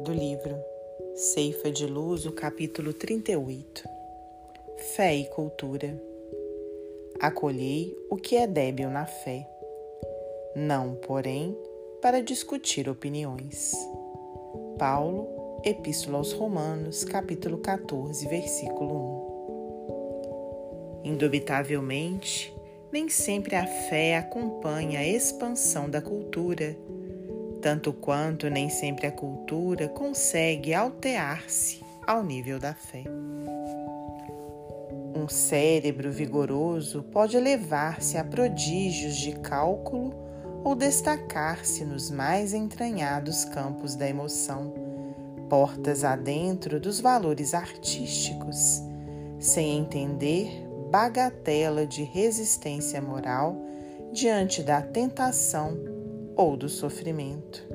do livro Ceifa de Luz, o capítulo 38 Fé e Cultura. Acolhei o que é débil na fé, não, porém, para discutir opiniões. Paulo, Epístola aos Romanos, capítulo 14, versículo 1. Indubitavelmente, nem sempre a fé acompanha a expansão da cultura tanto quanto nem sempre a cultura consegue altear-se ao nível da fé. Um cérebro vigoroso pode elevar-se a prodígios de cálculo ou destacar-se nos mais entranhados campos da emoção, portas adentro dos valores artísticos, sem entender bagatela de resistência moral diante da tentação ou do sofrimento.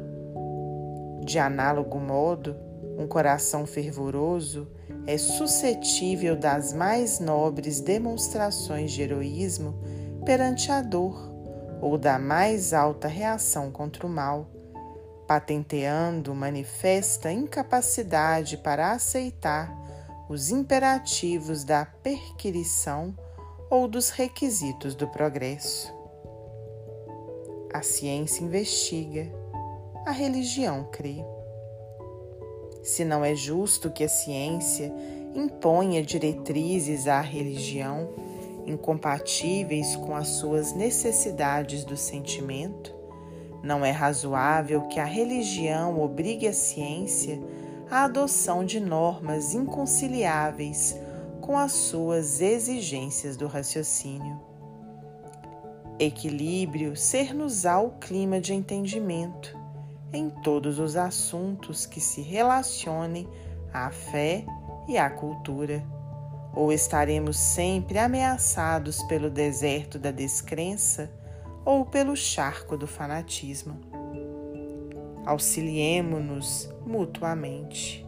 De análogo modo, um coração fervoroso é suscetível das mais nobres demonstrações de heroísmo perante a dor ou da mais alta reação contra o mal, patenteando manifesta incapacidade para aceitar os imperativos da perquirição ou dos requisitos do progresso. A ciência investiga, a religião crê. Se não é justo que a ciência imponha diretrizes à religião incompatíveis com as suas necessidades do sentimento, não é razoável que a religião obrigue a ciência à adoção de normas inconciliáveis com as suas exigências do raciocínio. Equilíbrio ser-nos-á o clima de entendimento em todos os assuntos que se relacionem à fé e à cultura, ou estaremos sempre ameaçados pelo deserto da descrença ou pelo charco do fanatismo. Auxiliemo-nos mutuamente.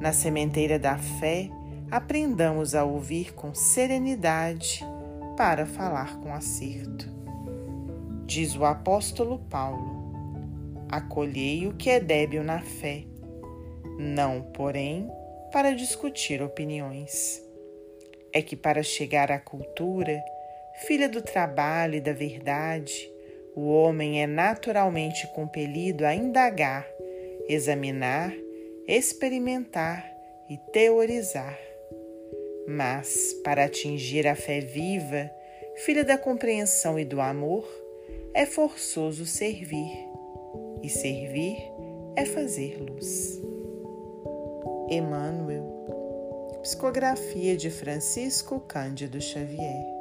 Na sementeira da fé, aprendamos a ouvir com serenidade para falar com acerto. Diz o apóstolo Paulo: Acolhei o que é débil na fé, não, porém, para discutir opiniões. É que para chegar à cultura, filha do trabalho e da verdade, o homem é naturalmente compelido a indagar, examinar, experimentar e teorizar mas, para atingir a fé viva, filha da compreensão e do amor, é forçoso servir, e servir é fazer luz. Emmanuel, psicografia de Francisco Cândido Xavier.